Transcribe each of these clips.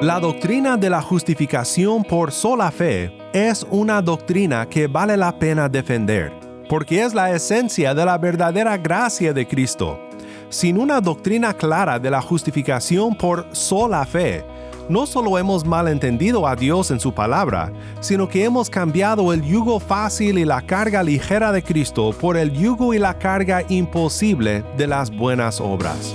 La doctrina de la justificación por sola fe es una doctrina que vale la pena defender, porque es la esencia de la verdadera gracia de Cristo. Sin una doctrina clara de la justificación por sola fe, no solo hemos malentendido a Dios en su palabra, sino que hemos cambiado el yugo fácil y la carga ligera de Cristo por el yugo y la carga imposible de las buenas obras.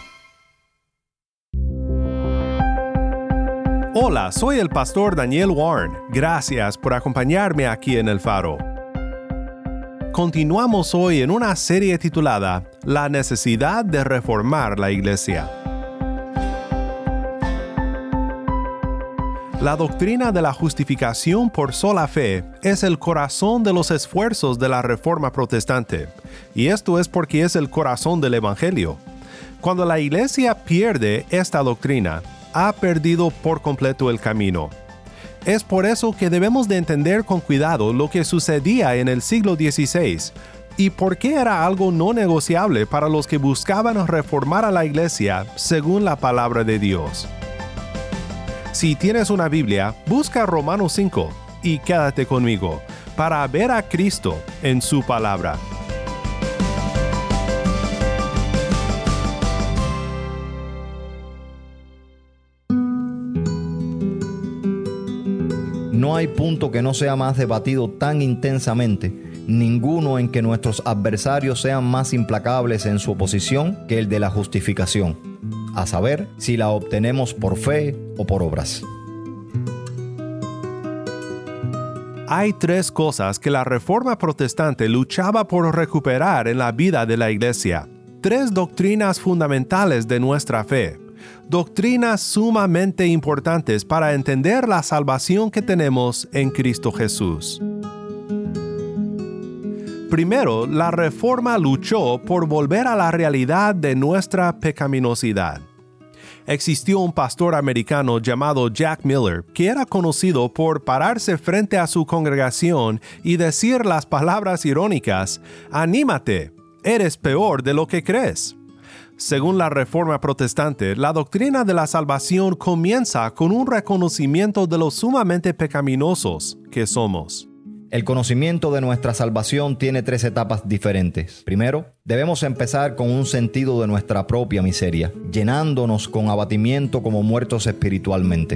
Hola, soy el pastor Daniel Warren. Gracias por acompañarme aquí en El Faro. Continuamos hoy en una serie titulada La necesidad de reformar la iglesia. La doctrina de la justificación por sola fe es el corazón de los esfuerzos de la reforma protestante, y esto es porque es el corazón del Evangelio. Cuando la iglesia pierde esta doctrina, ha perdido por completo el camino. Es por eso que debemos de entender con cuidado lo que sucedía en el siglo XVI y por qué era algo no negociable para los que buscaban reformar a la iglesia según la palabra de Dios. Si tienes una Biblia, busca Romanos 5 y quédate conmigo para ver a Cristo en su palabra. No hay punto que no sea más debatido tan intensamente, ninguno en que nuestros adversarios sean más implacables en su oposición que el de la justificación, a saber si la obtenemos por fe o por obras. Hay tres cosas que la Reforma Protestante luchaba por recuperar en la vida de la Iglesia. Tres doctrinas fundamentales de nuestra fe doctrinas sumamente importantes para entender la salvación que tenemos en Cristo Jesús. Primero, la reforma luchó por volver a la realidad de nuestra pecaminosidad. Existió un pastor americano llamado Jack Miller que era conocido por pararse frente a su congregación y decir las palabras irónicas, Anímate, eres peor de lo que crees. Según la Reforma Protestante, la doctrina de la salvación comienza con un reconocimiento de lo sumamente pecaminosos que somos. El conocimiento de nuestra salvación tiene tres etapas diferentes. Primero, debemos empezar con un sentido de nuestra propia miseria, llenándonos con abatimiento como muertos espiritualmente.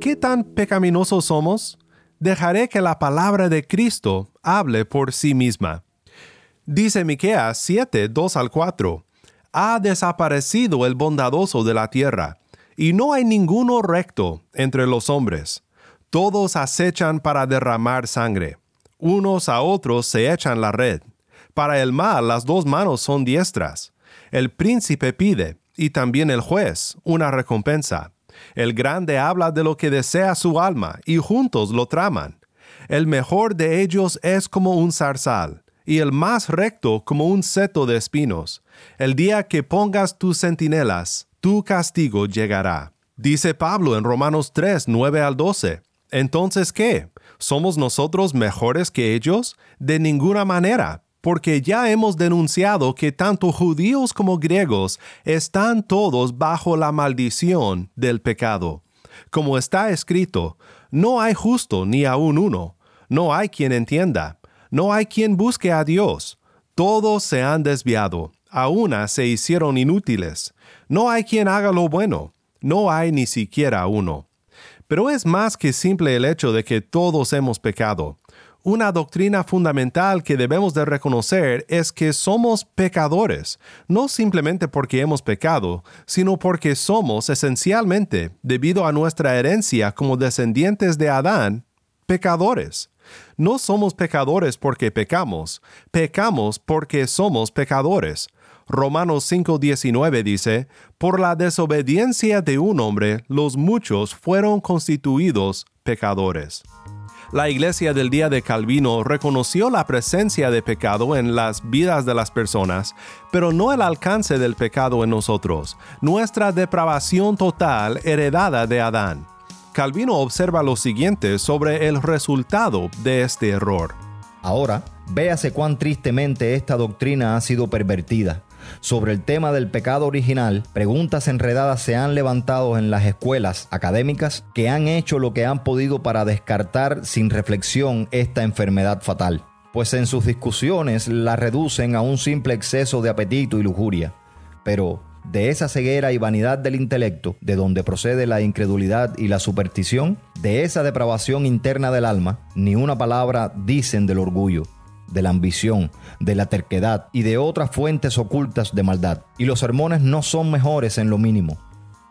¿Qué tan pecaminosos somos? Dejaré que la palabra de Cristo hable por sí misma. Dice Miqueas 7, 2 al 4, Ha desaparecido el bondadoso de la tierra, y no hay ninguno recto entre los hombres. Todos acechan para derramar sangre. Unos a otros se echan la red. Para el mal las dos manos son diestras. El príncipe pide, y también el juez, una recompensa. El grande habla de lo que desea su alma, y juntos lo traman. El mejor de ellos es como un zarzal y el más recto como un seto de espinos. El día que pongas tus centinelas, tu castigo llegará. Dice Pablo en Romanos 3, 9 al 12. Entonces, ¿qué? ¿Somos nosotros mejores que ellos? De ninguna manera, porque ya hemos denunciado que tanto judíos como griegos están todos bajo la maldición del pecado. Como está escrito, no hay justo ni aun uno, no hay quien entienda no hay quien busque a Dios. Todos se han desviado, a una se hicieron inútiles. No hay quien haga lo bueno, no hay ni siquiera uno. Pero es más que simple el hecho de que todos hemos pecado. una doctrina fundamental que debemos de reconocer es que somos pecadores, no simplemente porque hemos pecado, sino porque somos esencialmente, debido a nuestra herencia como descendientes de Adán, pecadores. No somos pecadores porque pecamos, pecamos porque somos pecadores. Romanos 5:19 dice, Por la desobediencia de un hombre, los muchos fueron constituidos pecadores. La iglesia del día de Calvino reconoció la presencia de pecado en las vidas de las personas, pero no el alcance del pecado en nosotros, nuestra depravación total heredada de Adán. Calvino observa lo siguiente sobre el resultado de este error. Ahora, véase cuán tristemente esta doctrina ha sido pervertida. Sobre el tema del pecado original, preguntas enredadas se han levantado en las escuelas académicas que han hecho lo que han podido para descartar sin reflexión esta enfermedad fatal, pues en sus discusiones la reducen a un simple exceso de apetito y lujuria. Pero, de esa ceguera y vanidad del intelecto, de donde procede la incredulidad y la superstición, de esa depravación interna del alma, ni una palabra dicen del orgullo, de la ambición, de la terquedad y de otras fuentes ocultas de maldad. Y los sermones no son mejores en lo mínimo.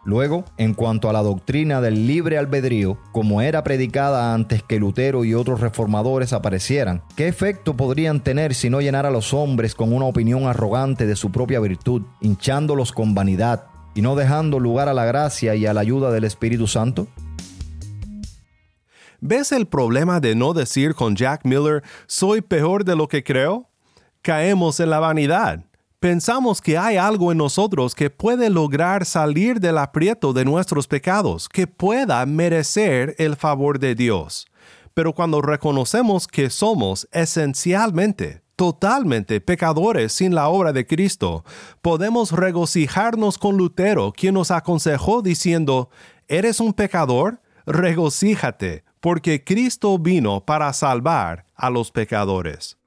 Luego, en cuanto a la doctrina del libre albedrío, como era predicada antes que Lutero y otros reformadores aparecieran, ¿qué efecto podrían tener si no llenar a los hombres con una opinión arrogante de su propia virtud, hinchándolos con vanidad y no dejando lugar a la gracia y a la ayuda del Espíritu Santo? ¿Ves el problema de no decir con Jack Miller, soy peor de lo que creo? Caemos en la vanidad. Pensamos que hay algo en nosotros que puede lograr salir del aprieto de nuestros pecados, que pueda merecer el favor de Dios. Pero cuando reconocemos que somos esencialmente, totalmente pecadores sin la obra de Cristo, podemos regocijarnos con Lutero, quien nos aconsejó diciendo, ¿eres un pecador? Regocíjate, porque Cristo vino para salvar a los pecadores.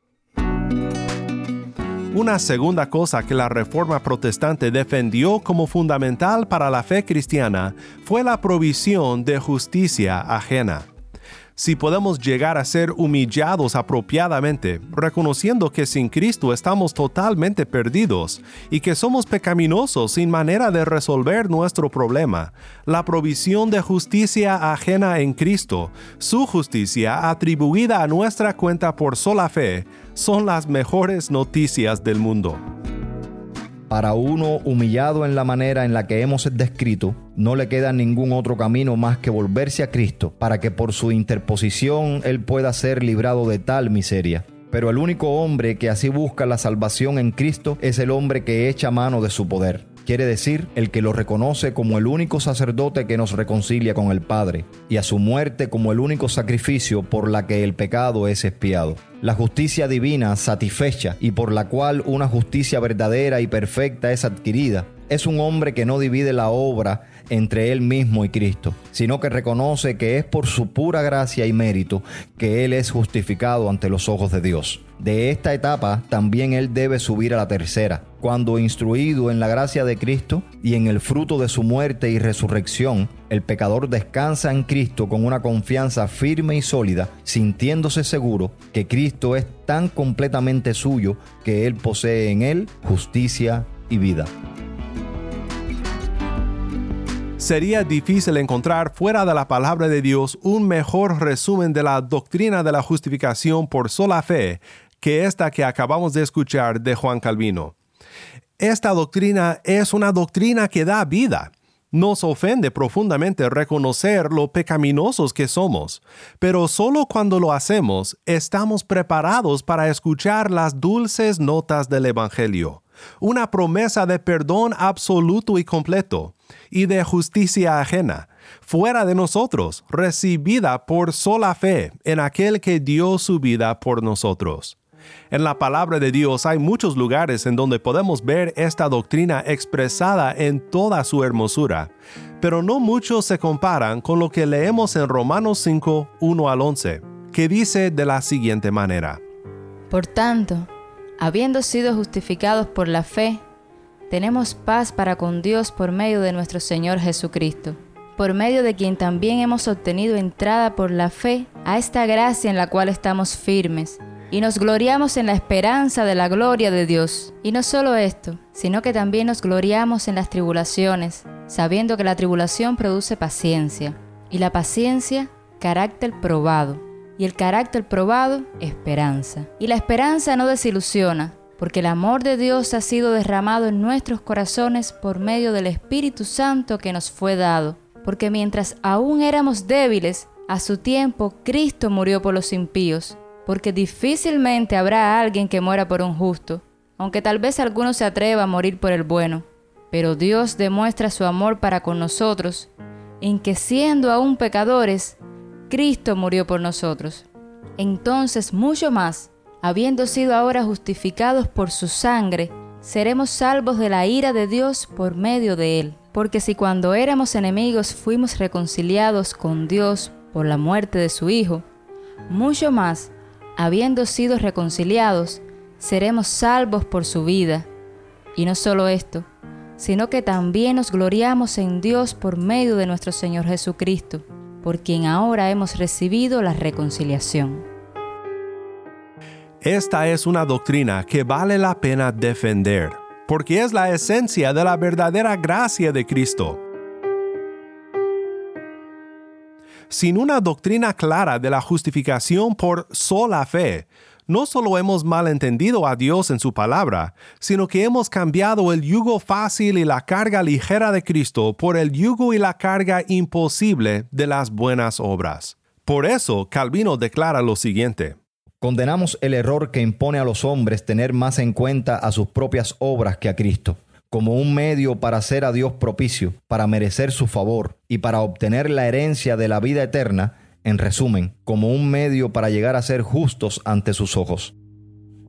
Una segunda cosa que la Reforma Protestante defendió como fundamental para la fe cristiana fue la provisión de justicia ajena si podemos llegar a ser humillados apropiadamente, reconociendo que sin Cristo estamos totalmente perdidos y que somos pecaminosos sin manera de resolver nuestro problema, la provisión de justicia ajena en Cristo, su justicia atribuida a nuestra cuenta por sola fe, son las mejores noticias del mundo. Para uno humillado en la manera en la que hemos descrito, no le queda ningún otro camino más que volverse a Cristo, para que por su interposición Él pueda ser librado de tal miseria. Pero el único hombre que así busca la salvación en Cristo es el hombre que echa mano de su poder quiere decir el que lo reconoce como el único sacerdote que nos reconcilia con el Padre, y a su muerte como el único sacrificio por la que el pecado es expiado. La justicia divina satisfecha y por la cual una justicia verdadera y perfecta es adquirida, es un hombre que no divide la obra entre él mismo y Cristo, sino que reconoce que es por su pura gracia y mérito que él es justificado ante los ojos de Dios. De esta etapa también él debe subir a la tercera, cuando instruido en la gracia de Cristo y en el fruto de su muerte y resurrección, el pecador descansa en Cristo con una confianza firme y sólida, sintiéndose seguro que Cristo es tan completamente suyo que él posee en él justicia y vida. Sería difícil encontrar fuera de la palabra de Dios un mejor resumen de la doctrina de la justificación por sola fe que esta que acabamos de escuchar de Juan Calvino. Esta doctrina es una doctrina que da vida. Nos ofende profundamente reconocer lo pecaminosos que somos, pero solo cuando lo hacemos estamos preparados para escuchar las dulces notas del Evangelio, una promesa de perdón absoluto y completo, y de justicia ajena, fuera de nosotros, recibida por sola fe en aquel que dio su vida por nosotros. En la palabra de Dios hay muchos lugares en donde podemos ver esta doctrina expresada en toda su hermosura, pero no muchos se comparan con lo que leemos en Romanos 5, 1 al 11, que dice de la siguiente manera. Por tanto, habiendo sido justificados por la fe, tenemos paz para con Dios por medio de nuestro Señor Jesucristo, por medio de quien también hemos obtenido entrada por la fe a esta gracia en la cual estamos firmes, y nos gloriamos en la esperanza de la gloria de Dios. Y no solo esto, sino que también nos gloriamos en las tribulaciones, sabiendo que la tribulación produce paciencia, y la paciencia, carácter probado, y el carácter probado, esperanza. Y la esperanza no desilusiona, porque el amor de Dios ha sido derramado en nuestros corazones por medio del Espíritu Santo que nos fue dado. Porque mientras aún éramos débiles, a su tiempo Cristo murió por los impíos, porque difícilmente habrá alguien que muera por un justo, aunque tal vez alguno se atreva a morir por el bueno. Pero Dios demuestra su amor para con nosotros, en que siendo aún pecadores, Cristo murió por nosotros. Entonces mucho más, habiendo sido ahora justificados por su sangre, seremos salvos de la ira de Dios por medio de él. Porque si cuando éramos enemigos fuimos reconciliados con Dios por la muerte de su Hijo, mucho más, habiendo sido reconciliados, seremos salvos por su vida. Y no solo esto, sino que también nos gloriamos en Dios por medio de nuestro Señor Jesucristo, por quien ahora hemos recibido la reconciliación. Esta es una doctrina que vale la pena defender, porque es la esencia de la verdadera gracia de Cristo. Sin una doctrina clara de la justificación por sola fe, no solo hemos malentendido a Dios en su palabra, sino que hemos cambiado el yugo fácil y la carga ligera de Cristo por el yugo y la carga imposible de las buenas obras. Por eso, Calvino declara lo siguiente. Condenamos el error que impone a los hombres tener más en cuenta a sus propias obras que a Cristo, como un medio para hacer a Dios propicio, para merecer su favor y para obtener la herencia de la vida eterna, en resumen, como un medio para llegar a ser justos ante sus ojos.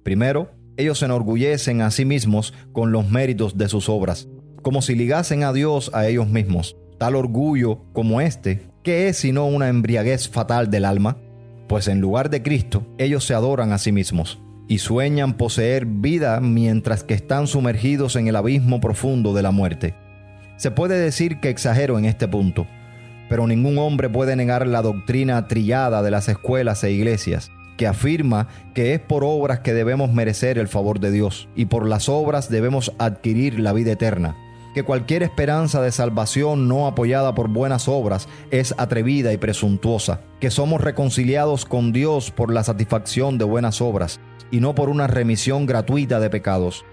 Primero, ellos se enorgullecen a sí mismos con los méritos de sus obras, como si ligasen a Dios a ellos mismos. Tal orgullo como este, ¿qué es sino una embriaguez fatal del alma? Pues en lugar de Cristo, ellos se adoran a sí mismos y sueñan poseer vida mientras que están sumergidos en el abismo profundo de la muerte. Se puede decir que exagero en este punto, pero ningún hombre puede negar la doctrina trillada de las escuelas e iglesias, que afirma que es por obras que debemos merecer el favor de Dios y por las obras debemos adquirir la vida eterna que cualquier esperanza de salvación no apoyada por buenas obras es atrevida y presuntuosa, que somos reconciliados con Dios por la satisfacción de buenas obras y no por una remisión gratuita de pecados,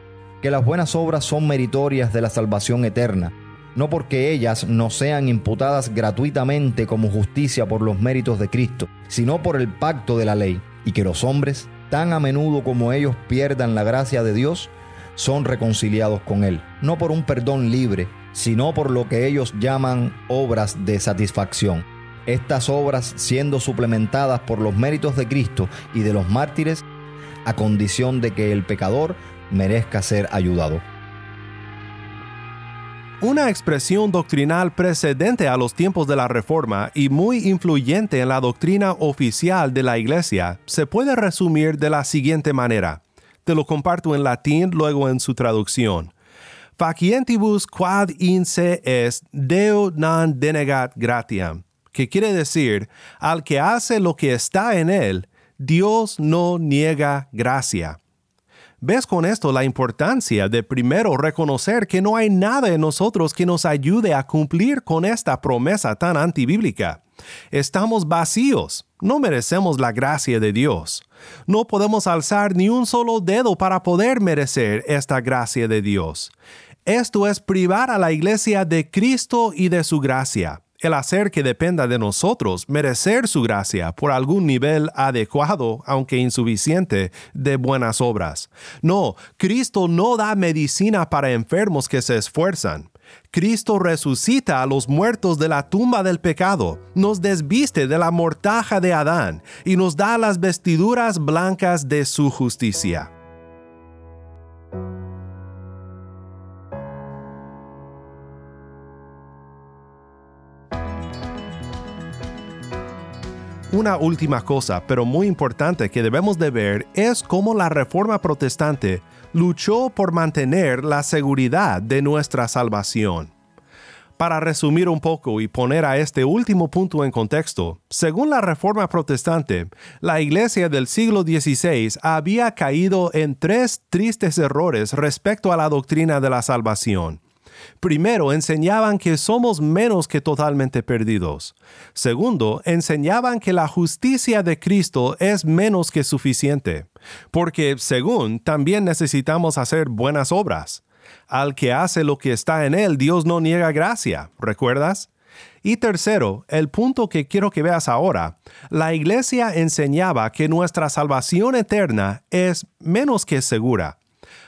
que las buenas obras son meritorias de la salvación eterna, no porque ellas no sean imputadas gratuitamente como justicia por los méritos de Cristo, sino por el pacto de la ley, y que los hombres, tan a menudo como ellos pierdan la gracia de Dios, son reconciliados con Él, no por un perdón libre, sino por lo que ellos llaman obras de satisfacción. Estas obras siendo suplementadas por los méritos de Cristo y de los mártires, a condición de que el pecador merezca ser ayudado. Una expresión doctrinal precedente a los tiempos de la Reforma y muy influyente en la doctrina oficial de la Iglesia se puede resumir de la siguiente manera. Te lo comparto en latín, luego en su traducción. Facientibus quad inse est Deo non denegat gratiam, que quiere decir, al que hace lo que está en él, Dios no niega gracia. ¿Ves con esto la importancia de primero reconocer que no hay nada en nosotros que nos ayude a cumplir con esta promesa tan antibíblica? Estamos vacíos, no merecemos la gracia de Dios. No podemos alzar ni un solo dedo para poder merecer esta gracia de Dios. Esto es privar a la iglesia de Cristo y de su gracia. El hacer que dependa de nosotros merecer su gracia por algún nivel adecuado, aunque insuficiente, de buenas obras. No, Cristo no da medicina para enfermos que se esfuerzan. Cristo resucita a los muertos de la tumba del pecado, nos desviste de la mortaja de Adán y nos da las vestiduras blancas de su justicia. Una última cosa, pero muy importante que debemos de ver es cómo la reforma protestante luchó por mantener la seguridad de nuestra salvación. Para resumir un poco y poner a este último punto en contexto, según la Reforma Protestante, la Iglesia del siglo XVI había caído en tres tristes errores respecto a la doctrina de la salvación. Primero, enseñaban que somos menos que totalmente perdidos. Segundo, enseñaban que la justicia de Cristo es menos que suficiente, porque, según, también necesitamos hacer buenas obras. Al que hace lo que está en él, Dios no niega gracia, ¿recuerdas? Y tercero, el punto que quiero que veas ahora, la iglesia enseñaba que nuestra salvación eterna es menos que segura.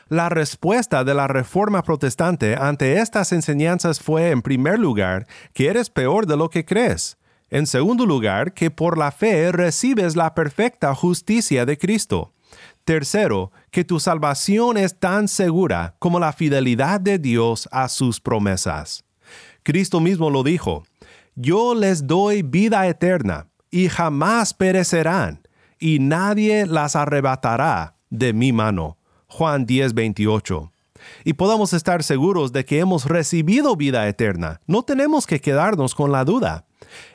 La respuesta de la Reforma Protestante ante estas enseñanzas fue, en primer lugar, que eres peor de lo que crees. En segundo lugar, que por la fe recibes la perfecta justicia de Cristo. Tercero, que tu salvación es tan segura como la fidelidad de Dios a sus promesas. Cristo mismo lo dijo, Yo les doy vida eterna, y jamás perecerán, y nadie las arrebatará de mi mano. Juan 10, 28. Y podamos estar seguros de que hemos recibido vida eterna. No tenemos que quedarnos con la duda.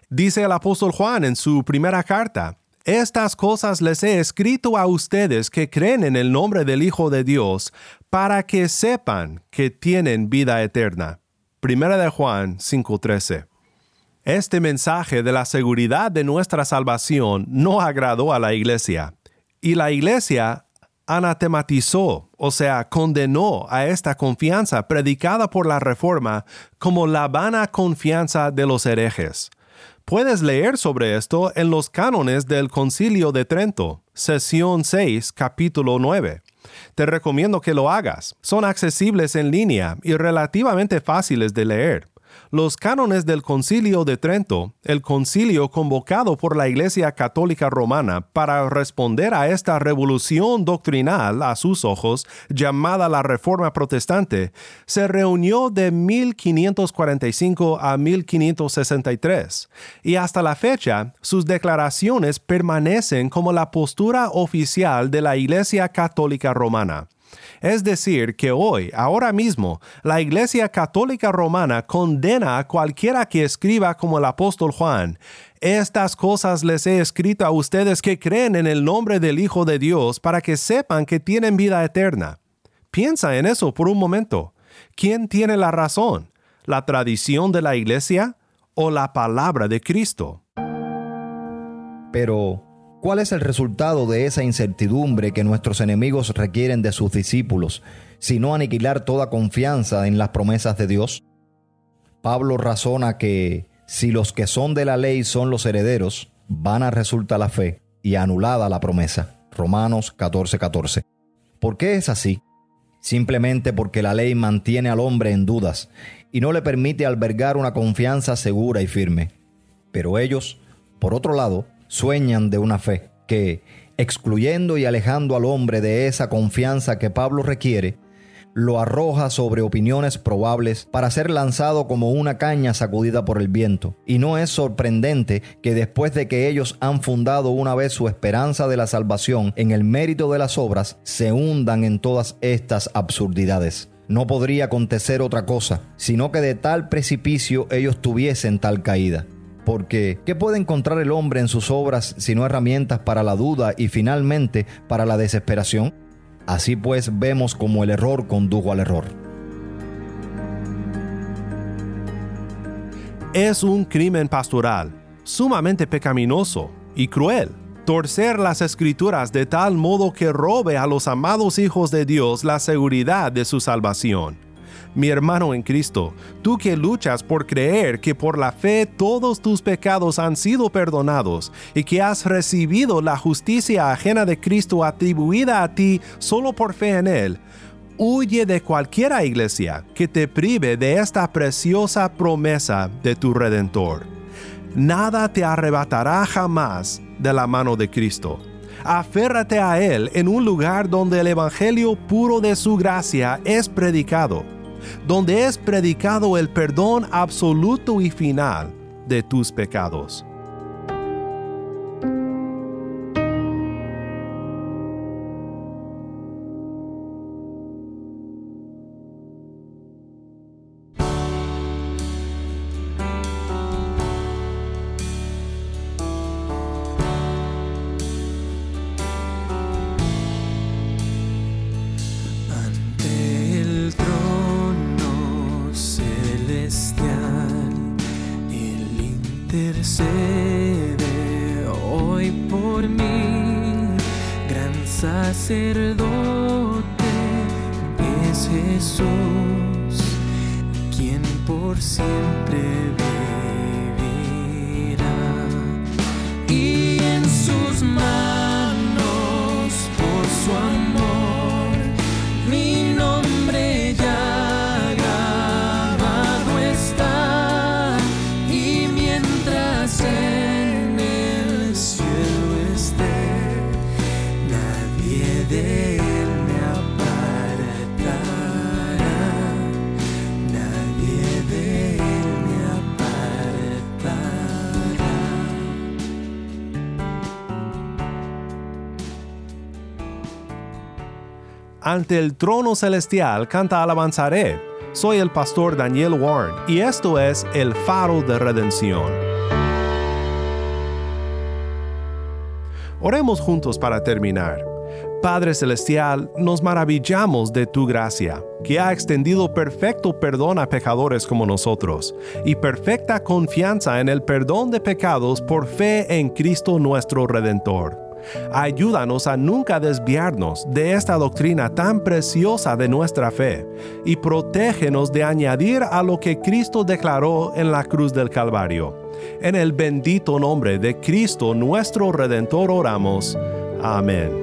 Dice el apóstol Juan en su primera carta, estas cosas les he escrito a ustedes que creen en el nombre del Hijo de Dios, para que sepan que tienen vida eterna. Primera de Juan 5:13. Este mensaje de la seguridad de nuestra salvación no agradó a la iglesia, y la iglesia anatematizó, o sea, condenó a esta confianza predicada por la Reforma como la vana confianza de los herejes. Puedes leer sobre esto en los cánones del Concilio de Trento, sesión 6, capítulo 9. Te recomiendo que lo hagas. Son accesibles en línea y relativamente fáciles de leer los cánones del Concilio de Trento, el concilio convocado por la Iglesia Católica Romana para responder a esta revolución doctrinal a sus ojos llamada la Reforma Protestante, se reunió de 1545 a 1563 y hasta la fecha sus declaraciones permanecen como la postura oficial de la Iglesia Católica Romana. Es decir, que hoy, ahora mismo, la Iglesia Católica Romana condena a cualquiera que escriba como el apóstol Juan, estas cosas les he escrito a ustedes que creen en el nombre del Hijo de Dios para que sepan que tienen vida eterna. Piensa en eso por un momento. ¿Quién tiene la razón? ¿La tradición de la Iglesia o la palabra de Cristo? Pero, ¿Cuál es el resultado de esa incertidumbre que nuestros enemigos requieren de sus discípulos, sino aniquilar toda confianza en las promesas de Dios? Pablo razona que si los que son de la ley son los herederos, vana resulta la fe y anulada la promesa. Romanos 14:14. 14. ¿Por qué es así? Simplemente porque la ley mantiene al hombre en dudas y no le permite albergar una confianza segura y firme. Pero ellos, por otro lado, sueñan de una fe que, excluyendo y alejando al hombre de esa confianza que Pablo requiere, lo arroja sobre opiniones probables para ser lanzado como una caña sacudida por el viento. Y no es sorprendente que después de que ellos han fundado una vez su esperanza de la salvación en el mérito de las obras, se hundan en todas estas absurdidades. No podría acontecer otra cosa, sino que de tal precipicio ellos tuviesen tal caída. Porque, ¿qué puede encontrar el hombre en sus obras sino herramientas para la duda y finalmente para la desesperación? Así pues vemos cómo el error condujo al error. Es un crimen pastoral, sumamente pecaminoso y cruel, torcer las escrituras de tal modo que robe a los amados hijos de Dios la seguridad de su salvación mi hermano en Cristo, tú que luchas por creer que por la fe todos tus pecados han sido perdonados y que has recibido la justicia ajena de Cristo atribuida a ti solo por fe en Él, huye de cualquiera iglesia que te prive de esta preciosa promesa de tu Redentor. Nada te arrebatará jamás de la mano de Cristo. Aférrate a Él en un lugar donde el Evangelio puro de su gracia es predicado donde es predicado el perdón absoluto y final de tus pecados. Ante el trono celestial canta alabanzaré. Soy el pastor Daniel Warren y esto es el faro de redención. Oremos juntos para terminar. Padre Celestial, nos maravillamos de tu gracia, que ha extendido perfecto perdón a pecadores como nosotros, y perfecta confianza en el perdón de pecados por fe en Cristo nuestro Redentor. Ayúdanos a nunca desviarnos de esta doctrina tan preciosa de nuestra fe y protégenos de añadir a lo que Cristo declaró en la cruz del Calvario. En el bendito nombre de Cristo nuestro Redentor oramos. Amén.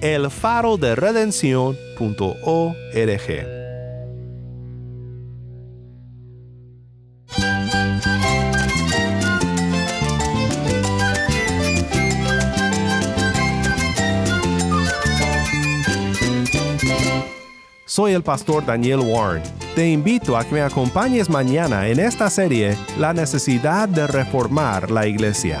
elfaroderedención.org. Soy el pastor Daniel Warren. Te invito a que me acompañes mañana en esta serie La necesidad de reformar la iglesia